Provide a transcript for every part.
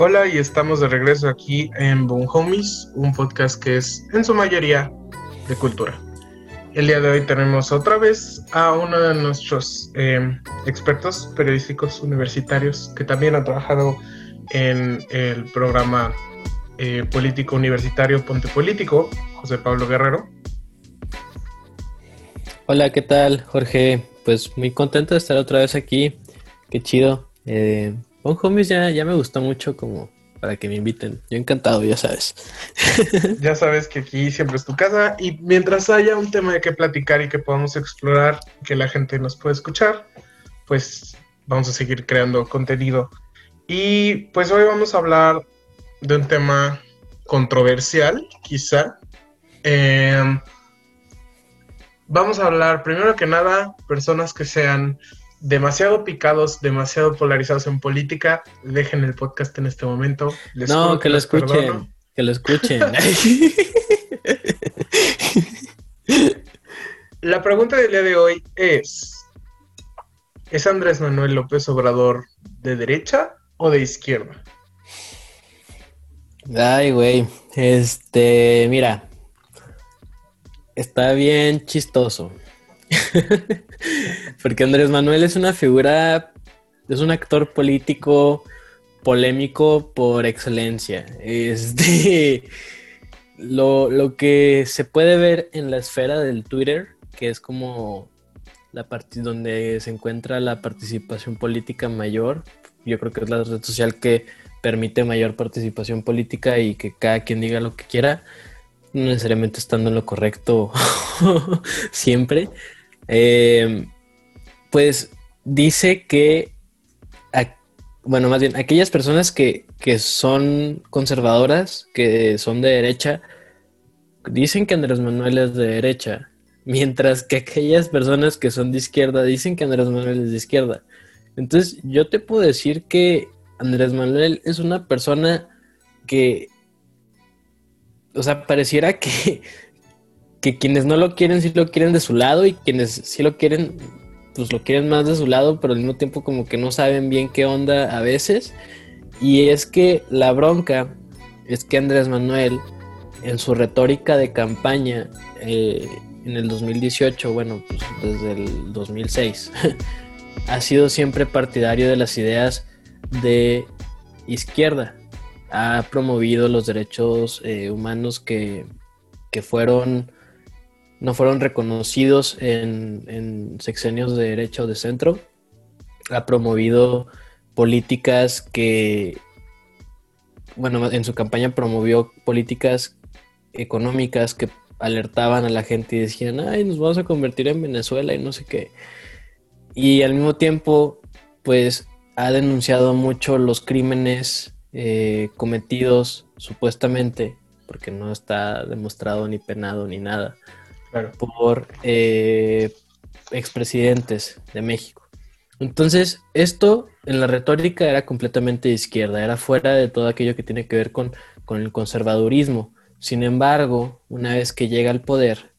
Hola y estamos de regreso aquí en Boom Homies, un podcast que es en su mayoría de cultura. El día de hoy tenemos otra vez a uno de nuestros eh, expertos periodísticos universitarios que también ha trabajado en el programa eh, político universitario Ponte Político, José Pablo Guerrero. Hola, ¿qué tal, Jorge? Pues muy contento de estar otra vez aquí. Qué chido. Eh, Homies ya, ya me gustó mucho como para que me inviten. Yo encantado, ya sabes. ya sabes que aquí siempre es tu casa y mientras haya un tema de qué platicar y que podamos explorar, que la gente nos pueda escuchar, pues vamos a seguir creando contenido. Y pues hoy vamos a hablar de un tema controversial, quizá. Em, vamos a hablar, primero que nada, personas que sean demasiado picados, demasiado polarizados en política, dejen el podcast en este momento. no, que, lo escuchen, que lo escuchen. La pregunta del día de hoy es, ¿es Andrés Manuel López Obrador de derecha o de izquierda? Ay, güey. Este, mira. Está bien chistoso. Porque Andrés Manuel es una figura, es un actor político polémico por excelencia. Este, lo, lo que se puede ver en la esfera del Twitter, que es como la parte donde se encuentra la participación política mayor, yo creo que es la red social que permite mayor participación política y que cada quien diga lo que quiera, no necesariamente estando en lo correcto siempre. Eh, pues dice que, bueno, más bien, aquellas personas que, que son conservadoras, que son de derecha, dicen que Andrés Manuel es de derecha, mientras que aquellas personas que son de izquierda dicen que Andrés Manuel es de izquierda. Entonces, yo te puedo decir que Andrés Manuel es una persona que, o sea, pareciera que, que quienes no lo quieren sí lo quieren de su lado y quienes sí lo quieren, pues lo quieren más de su lado, pero al mismo tiempo como que no saben bien qué onda a veces. Y es que la bronca es que Andrés Manuel, en su retórica de campaña eh, en el 2018, bueno, pues desde el 2006, ha sido siempre partidario de las ideas de izquierda. Ha promovido los derechos eh, humanos que, fueron no fueron reconocidos en, en, sexenios de derecha o de centro. Ha promovido políticas que, bueno, en su campaña promovió políticas económicas que alertaban a la gente y decían, ay, nos vamos a convertir en Venezuela y no sé qué. Y al mismo tiempo, pues ha denunciado mucho los crímenes eh, cometidos supuestamente, porque no está demostrado ni penado ni nada, por eh, expresidentes de México. Entonces, esto en la retórica era completamente de izquierda, era fuera de todo aquello que tiene que ver con, el conservadurismo. Sin embargo, una vez que llega al poder,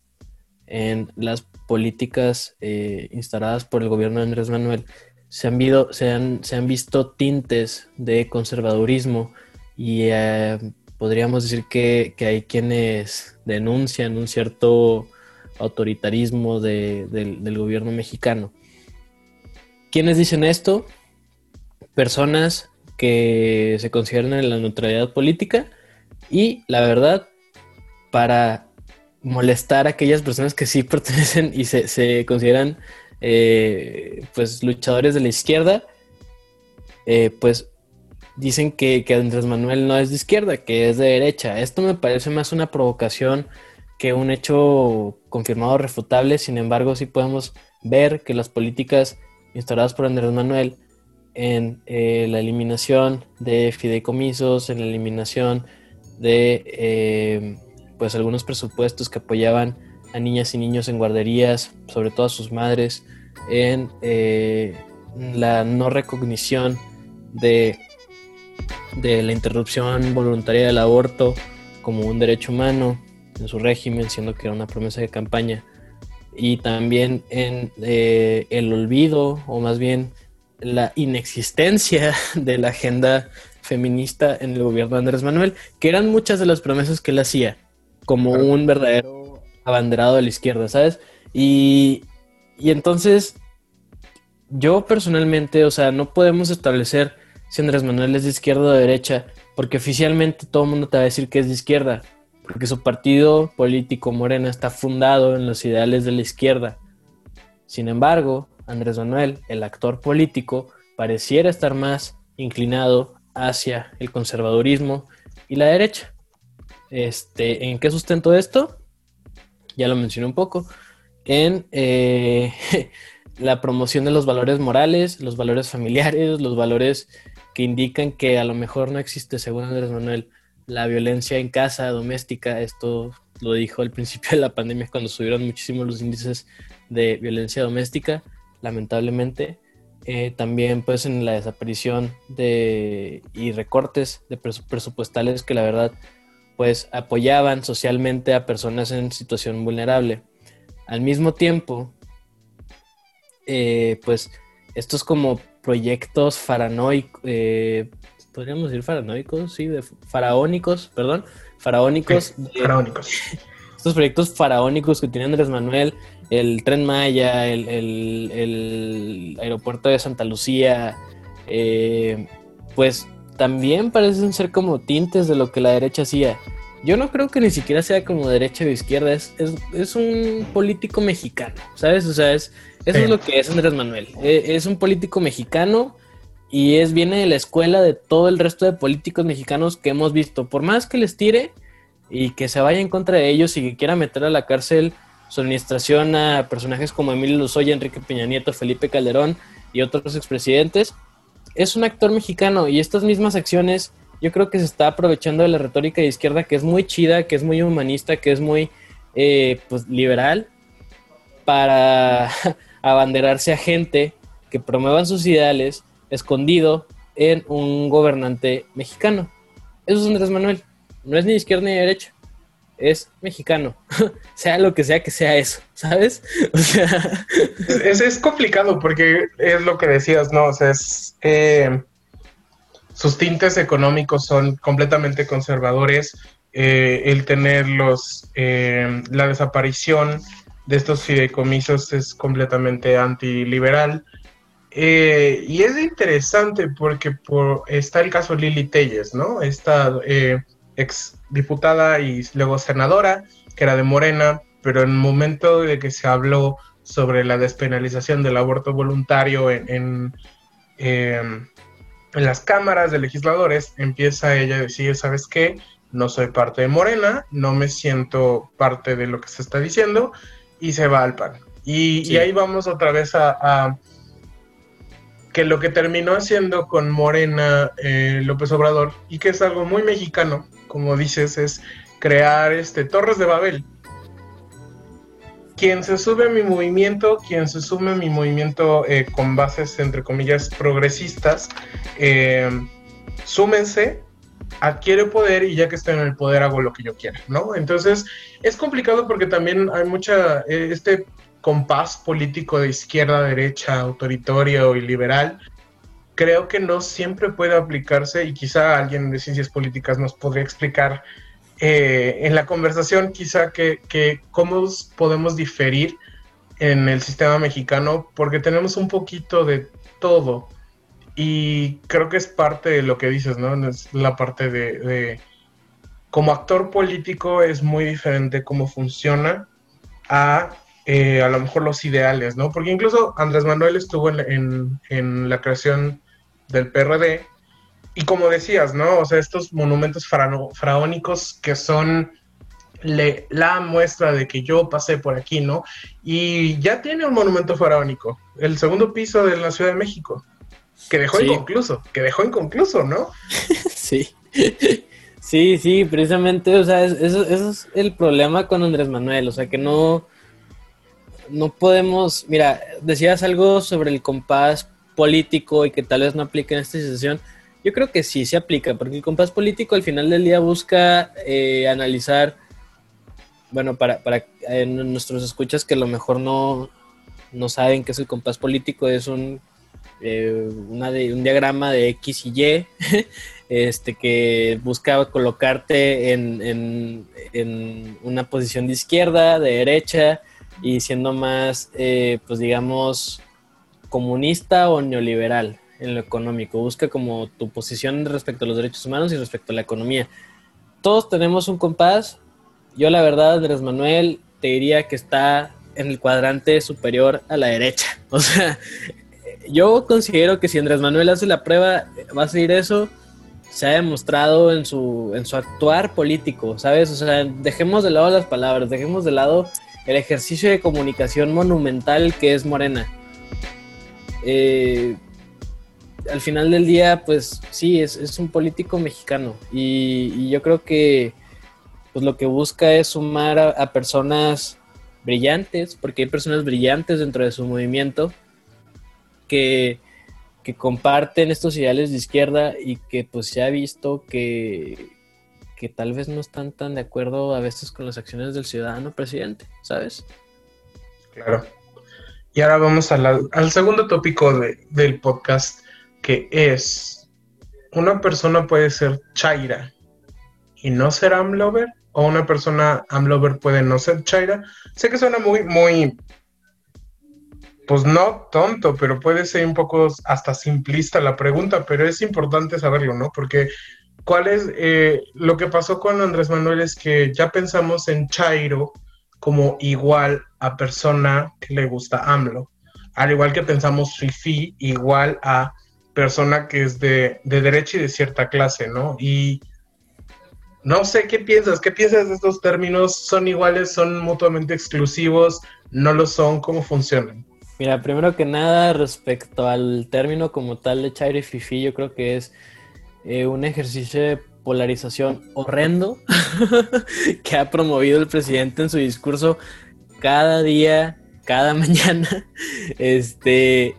en las políticas eh, instaladas por el gobierno de Andrés Manuel, se han, se han, se han visto tintes de conservadurismo y eh, podríamos decir que, hay quienes denuncian un cierto autoritarismo del gobierno mexicano. ¿Quiénes dicen esto? Personas que se consideran en la neutralidad política y la verdad, para molestar a aquellas personas que sí pertenecen y se, consideran eh, pues luchadores de la izquierda, eh, pues dicen que, que, Andrés Manuel no es de izquierda, que es de derecha. Esto me parece más una provocación que un hecho confirmado refutable. Sin embargo, sí podemos ver que las políticas instauradas por Andrés Manuel en eh, la eliminación de fideicomisos, en la eliminación de pues algunos presupuestos que apoyaban a niñas y niños en guarderías, sobre todo a sus madres, en eh, la no recognición de, de la interrupción voluntaria del aborto como un derecho humano en su régimen, siendo que era una promesa de campaña, y también en eh, el olvido, o más bien la inexistencia de la agenda feminista en el gobierno de Andrés Manuel, que eran muchas de las promesas que él hacía, como un verdadero abanderado de la izquierda, ¿sabes? Y, y entonces, yo personalmente, o sea, no podemos establecer si Andrés Manuel es de izquierda o de derecha, porque oficialmente todo el mundo te va a decir que es de izquierda, porque su partido político Morena está fundado en los ideales de la izquierda. Sin embargo, Andrés Manuel, el actor político, pareciera estar más inclinado hacia el conservadurismo y la derecha. Este, ¿En qué sustento esto? Ya lo mencioné un poco. En eh, la promoción de los valores morales, los valores familiares, los valores que indican que a lo mejor no existe, según Andrés Manuel, la violencia en casa, doméstica. Esto lo dijo al principio de la pandemia cuando subieron muchísimo los índices de violencia doméstica, lamentablemente. Eh, también pues en la desaparición de y recortes de presupuestales que la verdad pues apoyaban socialmente a personas en situación vulnerable. Al mismo tiempo, eh, pues estos como proyectos faranoicos, eh, podríamos decir faranoicos, sí, de faraónicos, perdón, faraónicos. faraónicos. Estos proyectos faraónicos que tiene Andrés Manuel, el Tren Maya, el, aeropuerto de Santa Lucía, eh, pues también parecen ser como tintes de lo que la derecha hacía. Yo no creo que ni siquiera sea como derecha o izquierda, es, es, un político mexicano, ¿sabes? O sea, es, eso es lo que es Andrés Manuel. E, es, un político mexicano y es viene de la escuela de todo el resto de políticos mexicanos que hemos visto. Por más que les tire y que se vaya en contra de ellos y que quiera meter a la cárcel su administración a personajes como Emilio Lozoya, Enrique Peña Nieto, Felipe Calderón y otros expresidentes, es un actor mexicano y estas mismas acciones yo creo que se está aprovechando de la retórica de izquierda que es muy chida, que es muy humanista, que es muy eh, pues, liberal para abanderarse a gente que promuevan sus ideales escondido en un gobernante mexicano. Eso es Andrés Manuel. No es ni izquierda ni derecha. Es mexicano. sea lo que sea que sea eso, ¿sabes? O sea. es, complicado porque es lo que decías, ¿no? O sea, es. Eh, sus tintes económicos son completamente conservadores. Eh, el tener los, eh, la desaparición de estos fideicomisos es completamente antiliberal. Eh, y es interesante porque por, está el caso Lili Telles, ¿no? Esta eh, ex diputada y luego senadora, que era de Morena, pero en el momento de que se habló sobre la despenalización del aborto voluntario en, en, em, en las cámaras de legisladores, empieza ella a decir, ¿sabes qué? No soy parte de Morena, no me siento parte de lo que se está diciendo y se va al PAN. Y, ahí vamos otra vez a que lo que terminó haciendo con Morena eh, López Obrador, y que es algo muy mexicano, como dices, es crear este Torres de Babel. Quien se sube a mi movimiento, quien se sume a mi movimiento eh, con bases, entre comillas, progresistas, eh, súmense, adquiere poder y ya que estoy en el poder hago lo que yo quiera, ¿no? Entonces es complicado porque también hay mucha, este compás político de izquierda, derecha, autoritario y liberal, creo que no siempre puede aplicarse y quizá alguien de ciencias políticas nos podría explicar eh, en la conversación quizá que, que, cómo podemos diferir en el sistema mexicano porque tenemos un poquito de todo y creo que es parte de lo que dices, ¿no? Es la parte de, de como actor político es muy diferente cómo funciona a eh, a lo mejor los ideales, ¿no? Porque incluso Andrés Manuel estuvo en, la creación del PRD y como decías, ¿no? O sea, estos monumentos faraónicos que son la muestra de que yo pasé por aquí, ¿no? Y ya tiene un monumento faraónico, el segundo piso de la Ciudad de México, que dejó inconcluso, que dejó inconcluso, ¿no? sí. Sí, sí, precisamente, o sea, eso, eso es el problema con Andrés Manuel, o sea, que no, no podemos, mira, decías algo sobre el compás político y que tal vez no aplique en esta situación. Yo creo que sí se aplica, porque el compás político al final del día busca eh, analizar, bueno, para, para nuestros escuchas que a lo mejor no, no saben qué es el compás político, es un, eh, una un diagrama de X y Y, este, que busca colocarte en, una posición de izquierda, de derecha, y siendo más, eh, pues digamos, comunista o neoliberal en lo económico. Busca como tu posición respecto a los derechos humanos y respecto a la economía. Todos tenemos un compás. Yo la verdad, Andrés Manuel, te diría que está en el cuadrante superior a la derecha. O sea, yo considero que si Andrés Manuel hace la prueba, va a seguir eso se ha demostrado en su, en su actuar político, ¿sabes? O sea, dejemos de lado las palabras, dejemos de lado el ejercicio de comunicación monumental que es Morena. Eh, al final del día, pues sí, es, un político mexicano y, yo creo que pues, lo que busca es sumar a personas brillantes, porque hay personas brillantes dentro de su movimiento que que comparten estos ideales de izquierda y que pues se ha visto que, que tal vez no están tan de acuerdo a veces con las acciones del ciudadano presidente, ¿sabes? Claro. Y ahora vamos al segundo tópico del podcast, que es, ¿una persona puede ser chaira y no ser amlover? ¿O una persona amlover puede no ser chaira? Sé que suena muy, muy pues no tonto, pero puede ser un poco hasta simplista la pregunta, pero es importante saberlo, ¿no? Porque cuál es eh, lo que pasó con Andrés Manuel es que ya pensamos en Chairo como igual a persona que le gusta AMLO, al igual que pensamos Fifi igual a persona que es de, de derecha y de cierta clase, ¿no? Y no sé qué piensas, qué piensas de estos términos, son iguales, son mutuamente exclusivos, no lo son, cómo funcionan. Mira, primero que nada, respecto al término como tal de Chairo y Fifi, yo creo que es eh, un ejercicio de polarización horrendo que ha promovido el presidente en su discurso cada día, cada mañana, este,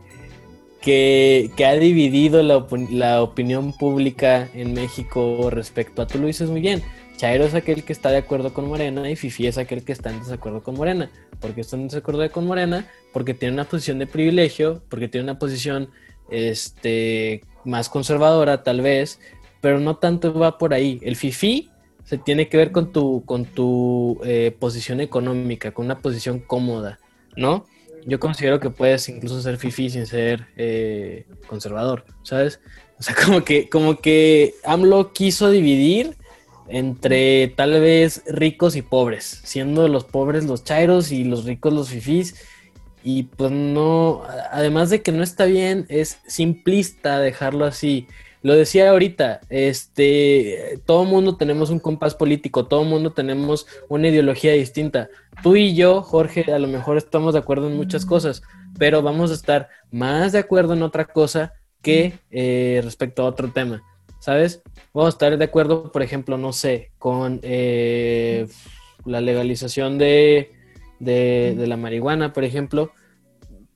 que, ha dividido la, la opinión pública en México respecto a, tú lo dices muy bien, Chairo es aquel que está de acuerdo con Morena y Fifi es aquel que está en desacuerdo con Morena. ¿Por qué está en desacuerdo con Morena? Porque tiene una posición de privilegio, porque tiene una posición este, más conservadora tal vez, pero no tanto va por ahí. El Fifi se tiene que ver con tu, con tu eh, posición económica, con una posición cómoda, ¿no? Yo considero que puedes incluso ser Fifi sin ser eh, conservador, ¿sabes? O sea, como que, como que AMLO quiso dividir entre tal vez ricos y pobres, siendo los pobres los chairos y los ricos los fifís. Y pues no, además de que no está bien, es simplista dejarlo así. Lo decía ahorita, este, todo mundo tenemos un compás político, todo mundo tenemos una ideología distinta. Tú y yo, Jorge, a lo mejor estamos de acuerdo en muchas cosas, pero vamos a estar más de acuerdo en otra cosa que eh, respecto a otro tema. ¿sabes? Vamos a estar de acuerdo, por ejemplo, no sé, con eh, la legalización de, la marihuana, por ejemplo.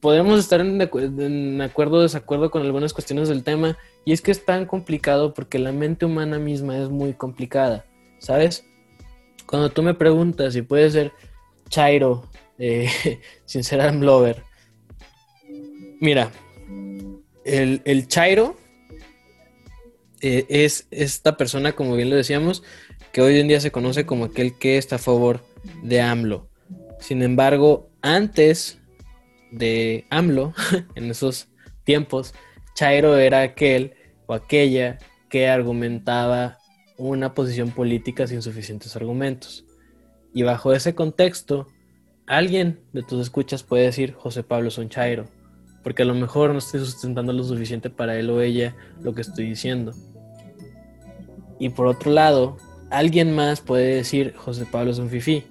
Podemos estar en, en acuerdo o desacuerdo con algunas cuestiones del tema, y es que es tan complicado porque la mente humana misma es muy complicada, ¿sabes? Cuando tú me preguntas si puede ser Chairo eh, sin ser Lover, mira, el, el Chairo eh, es esta persona, como bien lo decíamos, que hoy en día se conoce como aquel que está a favor de AMLO. Sin embargo, antes de AMLO, en esos tiempos, Chairo era aquel o aquella que argumentaba una posición política sin suficientes argumentos. Y bajo ese contexto, alguien de tus escuchas puede decir José Pablo Sonchairo, porque a lo mejor no estoy sustentando lo suficiente para él o ella lo que estoy diciendo. Y por otro lado, alguien más puede decir José Pablo es un fifí,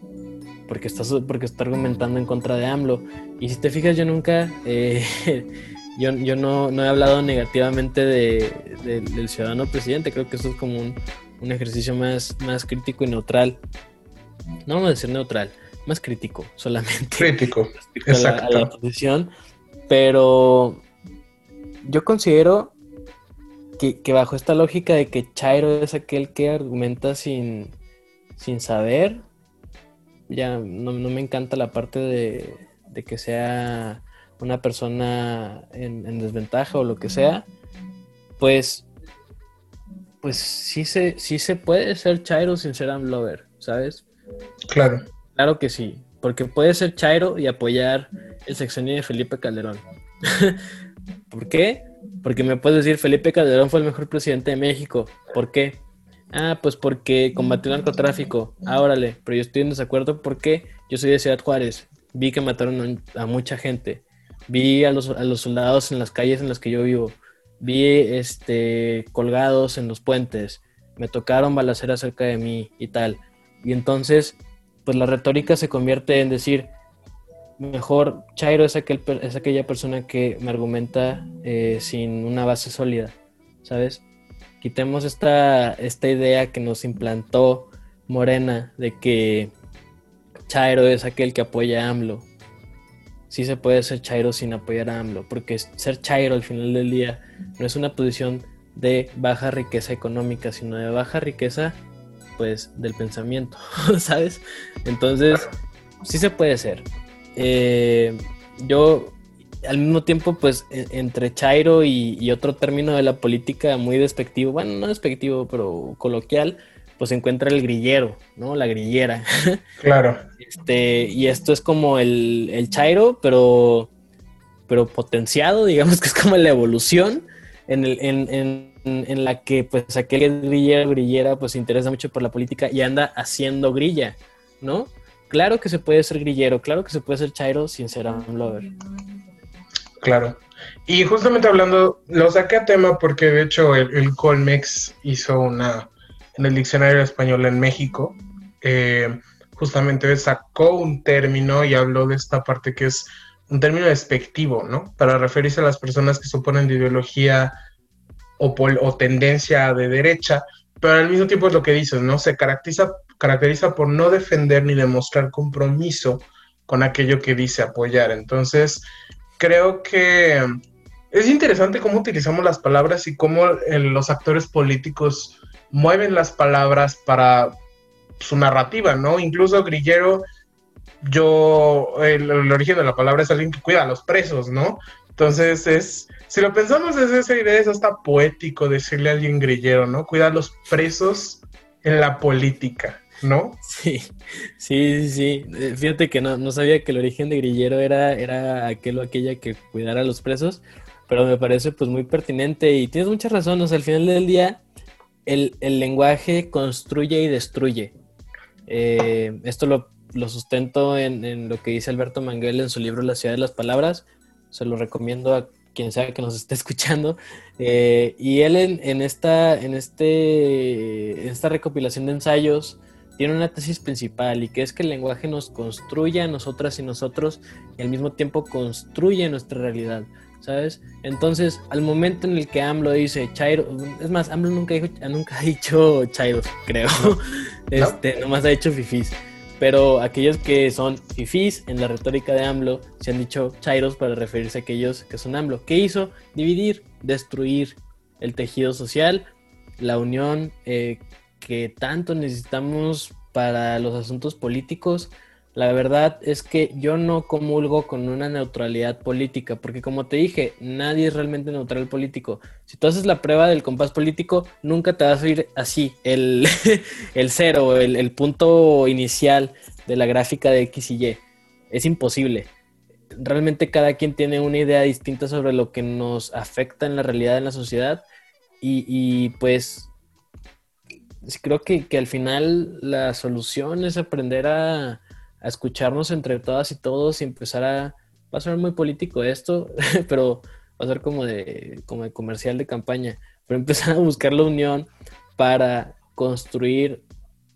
porque está, porque está argumentando en contra de AMLO. Y si te fijas, yo nunca, eh, yo, yo no, no, he hablado negativamente de, del ciudadano presidente, creo que eso es como un, un, ejercicio más, más crítico y neutral. No vamos a decir neutral, más crítico solamente. Crítico, exacto. a la posición, pero yo considero que, bajo esta lógica de que Chairo es aquel que argumenta sin, sin saber, ya no, me encanta la parte de, que sea una persona en, desventaja o lo que sea, pues pues sí se, sí se puede ser Chairo sin ser Amlover, ¿sabes? Claro. Claro que sí, porque puede ser Chairo y apoyar el sexenio de Felipe Calderón. ¿Por qué? Porque me puedes decir, Felipe Calderón fue el mejor presidente de México. ¿Por qué? Ah, pues porque combatió el narcotráfico. Ah, órale, pero yo estoy en desacuerdo porque yo soy de Ciudad Juárez. Vi que mataron a mucha gente. Vi a los, a los soldados en las calles en las que yo vivo vi este, colgados en los puentes, me tocaron balaceras cerca de mí y tal. Y entonces, pues la retórica se convierte en decir, mejor Chairo es, aquel, es aquella persona que me argumenta eh, sin una base sólida, ¿sabes? Quitemos esta, esta idea que nos implantó Morena de que Chairo es aquel que apoya a AMLO. Sí se puede ser Chairo sin apoyar a AMLO, porque ser Chairo al final del día no es una posición de baja riqueza económica, sino de baja riqueza, pues, del pensamiento, ¿sabes? Entonces, sí se puede ser. Eh, yo, al mismo tiempo, pues, e, entre Chairo y, otro término de la política muy despectivo, bueno, no despectivo, pero coloquial, pues se encuentra el grillero, ¿no? La grillera. Claro. Este, y esto es como el, el Chairo, pero, pero potenciado, digamos que es como la evolución en, el, en, en, la que pues aquel grillero grillera pues se interesa mucho por la política y anda haciendo grilla, ¿no? Claro que se puede ser grillero, claro que se puede ser chairo sin ser un lover. Claro. Y justamente hablando, lo saqué a tema porque de hecho el, Colmex hizo una, en el diccionario español en México, eh, justamente sacó un término y habló de esta parte que es un término despectivo, ¿no? Para referirse a las personas que suponen de ideología o, o, tendencia de derecha, pero al mismo tiempo es lo que dices, ¿no? Se caracteriza, caracteriza por no defender ni demostrar compromiso con aquello que dice apoyar. Entonces, creo que es interesante cómo utilizamos las palabras y cómo eh, los actores políticos mueven las palabras para su narrativa, ¿no? Incluso Grillero yo, el, origen de la palabra es alguien que cuida a los presos, ¿no? Entonces es, si lo pensamos desde esa idea, es hasta poético decirle a alguien grillero, ¿no? Cuida a los presos en la política, ¿no? Sí, sí, sí, eh, Fíjate que no, no sabía que el origen de grillero era, era aquel o aquella que cuidara a los presos, pero me parece pues muy pertinente y tienes mucha razón, o sea, al final del día el, lenguaje construye y destruye. Eh, esto lo lo sustento en, lo que dice Alberto Manguel en su libro La ciudad de las palabras. Se lo recomiendo a quien sea que nos esté escuchando. Eh, y él en, esta, en, este, esta recopilación de ensayos tiene una tesis principal y que es que el lenguaje nos construye a nosotras y nosotros y al mismo tiempo construye nuestra realidad. ¿Sabes? Entonces, al momento en el que AMLO dice Chairo, es más, AMLO nunca, dijo, nunca ha dicho Chairo, creo. Este, nomás ha dicho Fifis pero aquellos que son fifís en la retórica de AMLO se han dicho chairos para referirse a aquellos que son AMLO. ¿Qué hizo? Dividir, destruir el tejido social, la unión eh, que tanto necesitamos para los asuntos políticos, la verdad es que yo no comulgo con una neutralidad política, porque como te dije, nadie es realmente neutral político. Si tú haces la prueba del compás político, nunca te vas a ir así, el, el cero, el, el punto inicial de la gráfica de X y Y. Es imposible. Realmente cada quien tiene una idea distinta sobre lo que nos afecta en la realidad en la sociedad y, y pues creo que, que al final la solución es aprender a a escucharnos entre todas y todos y empezar a... Va a ser muy político esto, pero va a ser como de, como de comercial de campaña, pero empezar a buscar la unión para construir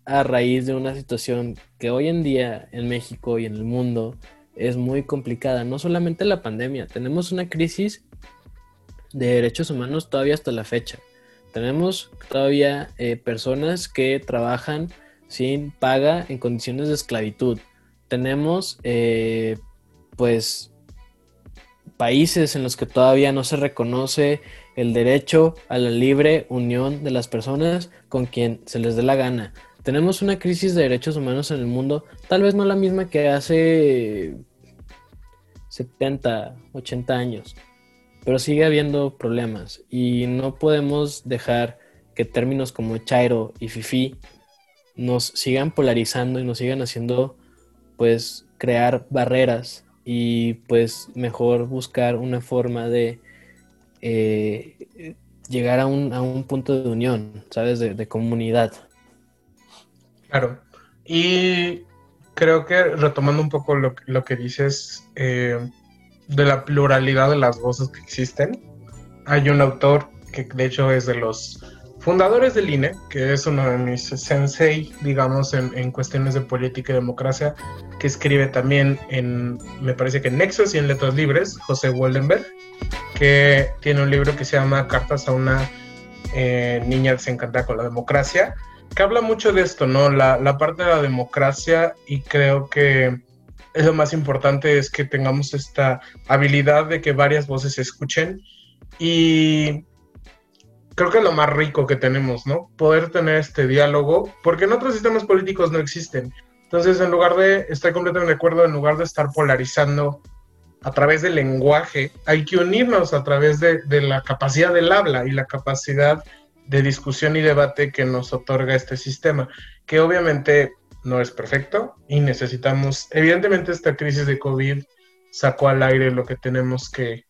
a raíz de una situación que hoy en día en México y en el mundo es muy complicada. No solamente la pandemia, tenemos una crisis de derechos humanos todavía hasta la fecha. Tenemos todavía eh, personas que trabajan sin paga en condiciones de esclavitud tenemos eh, pues países en los que todavía no se reconoce el derecho a la libre unión de las personas con quien se les dé la gana. Tenemos una crisis de derechos humanos en el mundo, tal vez no la misma que hace 70, 80 años, pero sigue habiendo problemas y no podemos dejar que términos como chairo y fifi nos sigan polarizando y nos sigan haciendo pues crear barreras y pues mejor buscar una forma de eh, llegar a un, a un, punto de unión, ¿sabes? De, comunidad. Claro. Y creo que retomando un poco lo, lo que dices eh, de la pluralidad de las voces que existen, hay un autor que de hecho es de los fundadores del INE, que es uno de mis sensei, digamos, en, cuestiones de política y democracia, que escribe también en, me parece que en Nexos y en Letras Libres, José Waldenberg, que tiene un libro que se llama Cartas a una eh, niña desencantada con la democracia, que habla mucho de esto, ¿no? La, la parte de la democracia y creo que es lo más importante es que tengamos esta habilidad de que varias voces se escuchen y creo que es lo más rico que tenemos, ¿no? Poder tener este diálogo, porque en otros sistemas políticos no existen. Entonces, en lugar de, estoy completamente de acuerdo, en lugar de estar polarizando a través del lenguaje, hay que unirnos a través de la capacidad del habla y la capacidad de discusión y debate que nos otorga este sistema, que obviamente no es perfecto y necesitamos, evidentemente esta crisis de COVID sacó al aire lo que tenemos que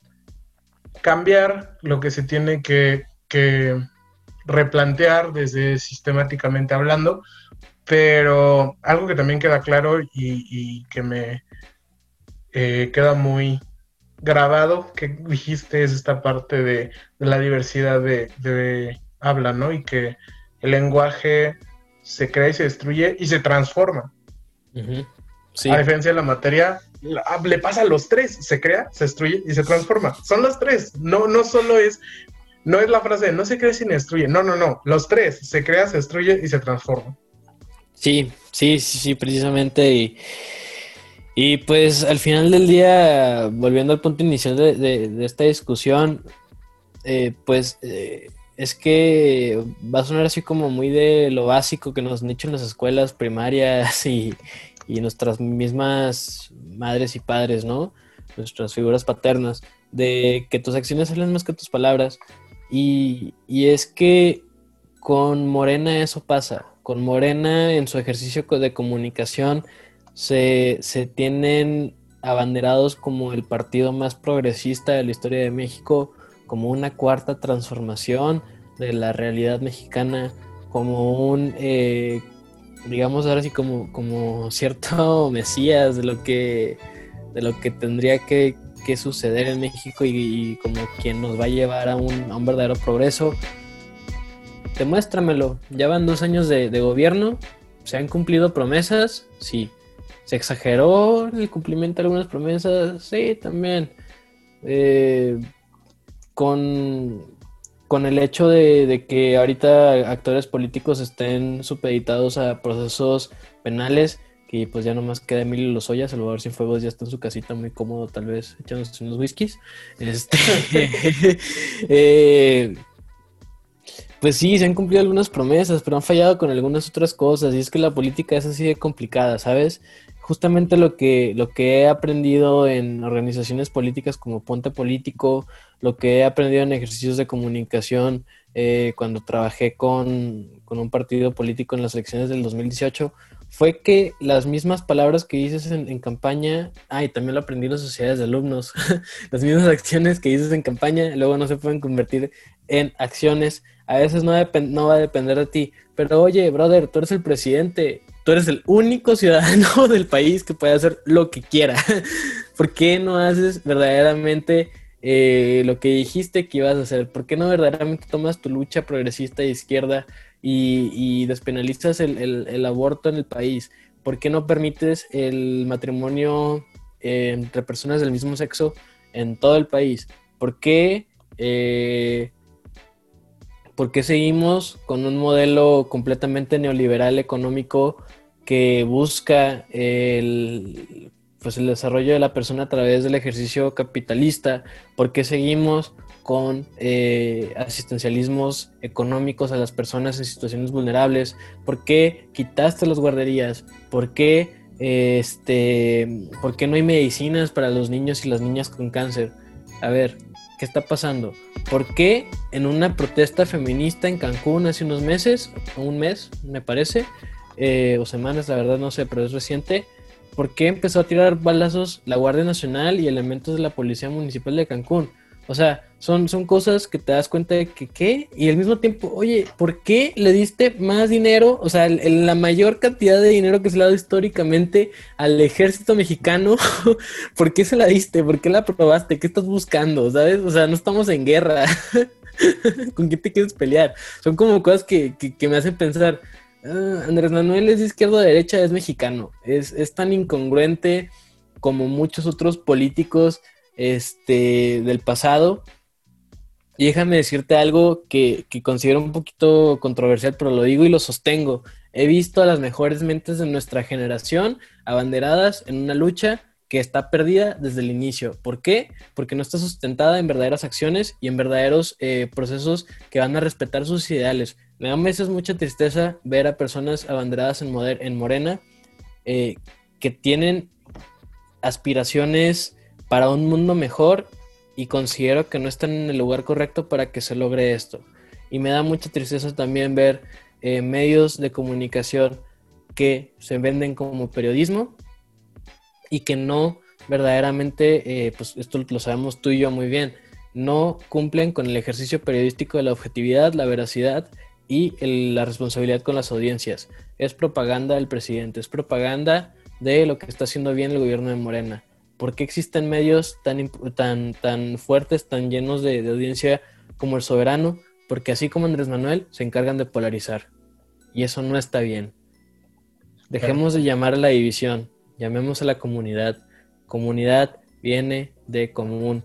cambiar, lo que se tiene que que replantear desde sistemáticamente hablando, pero algo que también queda claro y, que me eh, queda muy grabado que dijiste es esta parte de, la diversidad de, habla, ¿no? Y que el lenguaje se crea y se destruye y se transforma. A diferencia de la materia, le pasa a los tres, se crea, se destruye y se transforma. Son los tres, no, no solo es no es la frase no se crea y destruye. No, no, no. Los tres, se crea, se destruye y se transforma. Sí, sí, sí, sí, precisamente. Y, pues al final del día, volviendo al punto inicial de, esta discusión, eh, pues eh, es que va a sonar así como muy de lo básico que nos han dicho en las escuelas primarias y, y nuestras mismas madres y padres, ¿no? Nuestras figuras paternas, de que tus acciones salen más que tus palabras. Y, es que con Morena eso pasa. Con Morena en su ejercicio de comunicación se, tienen abanderados como el partido más progresista de la historia de México, como una cuarta transformación de la realidad mexicana, como un, eh, digamos ahora sí, como, como cierto mesías de lo que, de lo que tendría que, qué suceder en México y, como quien nos va a llevar a un, verdadero progreso. Demuéstramelo. Ya van dos años de, gobierno. ¿Se han cumplido promesas? Sí. ¿Se exageró el cumplimiento de algunas promesas? Sí, también. Eh, con, con el hecho de, de, que ahorita actores políticos estén supeditados a procesos penales, que pues ya nomás queda Emilio Lozoya, Salvador Cienfuegos ya está en su casita muy cómodo, tal vez echándose unos whiskies. Este, eh, pues sí, se han cumplido algunas promesas, pero han fallado con algunas otras cosas, y es que la política es así de complicada, ¿sabes? Justamente lo que, lo que he aprendido en organizaciones políticas como Ponte Político, lo que he aprendido en ejercicios de comunicación eh, cuando trabajé con, con un partido político en las elecciones del 2018, fue que las mismas palabras que dices en, campaña, ah, y también lo aprendí en las sociedades de alumnos, las mismas acciones que dices en campaña luego no se pueden convertir en acciones. A veces no, no va a depender de ti, pero oye, brother, tú eres el presidente, tú eres el único ciudadano del país que puede hacer lo que quiera. ¿Por qué no haces verdaderamente eh, lo que dijiste que ibas a hacer? ¿Por qué no verdaderamente tomas tu lucha progresista de izquierda? y, despenalizas el, aborto en el país? ¿Por qué no permites el matrimonio eh, entre personas del mismo sexo en todo el país? ¿Por qué, eh, ¿Por qué seguimos con un modelo completamente neoliberal económico que busca el, pues el desarrollo de la persona a través del ejercicio capitalista? ¿Por qué seguimos con eh, asistencialismos económicos a las personas en situaciones vulnerables? ¿Por qué quitaste las guarderías? ¿Por qué, este, ¿Por qué no hay medicinas para los niños y las niñas con cáncer? A ver, ¿qué está pasando? ¿Por qué en una protesta feminista en Cancún hace unos meses, un mes, me parece, eh, o semanas, la verdad no sé, pero es reciente, ¿por qué empezó a tirar balazos la Guardia Nacional y elementos de la Policía Municipal de Cancún? O sea, son, son cosas que te das cuenta de que, ¿qué? Y al mismo tiempo, oye, ¿por qué le diste más dinero? O sea, la mayor cantidad de dinero que se le ha dado históricamente al ejército mexicano, ¿por qué se la diste? ¿Por qué la aprobaste? ¿Qué estás buscando? ¿Sabes? O sea, no estamos en guerra. ¿Con quién te quieres pelear? Son como cosas que, me hacen pensar, ah, Andrés Manuel es de izquierda o de derecha, es mexicano. Es, es tan incongruente como muchos otros políticos este, del pasado. Y déjame decirte algo que, considero un poquito controversial, pero lo digo y lo sostengo. He visto a las mejores mentes de nuestra generación abanderadas en una lucha que está perdida desde el inicio. ¿Por qué? Porque no está sustentada en verdaderas acciones y en verdaderos eh, procesos que van a respetar sus ideales. Me da a veces mucha tristeza ver a personas abanderadas en, en Morena eh, que tienen aspiraciones para un mundo mejor y considero que no están en el lugar correcto para que se logre esto. Y me da mucha tristeza también ver eh, medios de comunicación que se venden como periodismo y que no verdaderamente, eh, pues esto lo sabemos tú y yo muy bien, no cumplen con el ejercicio periodístico de la objetividad, la veracidad y la responsabilidad con las audiencias. Es propaganda del presidente, es propaganda de lo que está haciendo bien el gobierno de Morena. ¿Por qué existen medios tan, tan, tan fuertes, tan llenos de, audiencia como el soberano? Porque así como Andrés Manuel, se encargan de polarizar. Y eso no está bien. Dejemos de llamar a la división, llamemos a la comunidad. Comunidad viene de común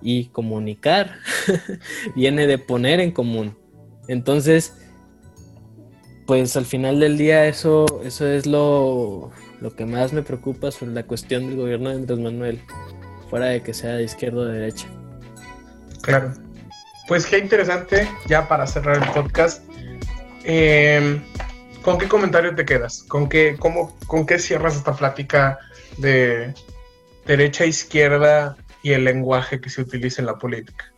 y comunicar viene de poner en común. Entonces, pues al final del día eso, eso es lo, lo que más me preocupa sobre la cuestión del gobierno de Andrés Manuel, fuera de que sea de izquierda o de derecha. Claro. Pues qué interesante, ya para cerrar el podcast. Em, ¿Con qué comentario te quedas? ¿Con qué, cómo, ¿Con qué cierras esta plática de derecha, izquierda y el lenguaje que se utiliza en la política?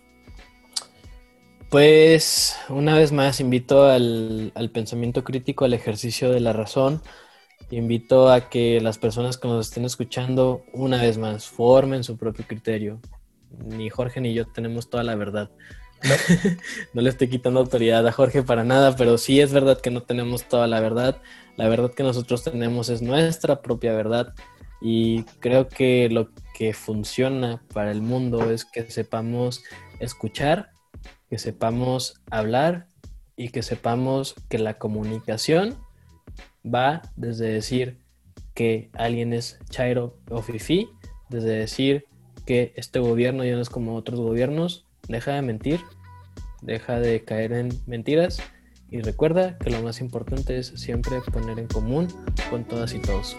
Pues una vez más invito al, al pensamiento crítico, al ejercicio de la razón, Invito a que las personas que nos estén escuchando, una vez más, formen su propio criterio. Ni Jorge ni yo tenemos toda la verdad. No, le estoy quitando autoridad a Jorge para nada, pero sí es verdad que no tenemos toda la verdad. La verdad que nosotros tenemos es nuestra propia verdad. Y creo que lo que funciona para el mundo es que sepamos escuchar, que sepamos hablar y que sepamos que la comunicación va desde decir que alguien es chairo o fifi, desde decir que este gobierno ya no es como otros gobiernos, deja de mentir, deja de caer en mentiras y recuerda que lo más importante es siempre poner en común con todas y todos.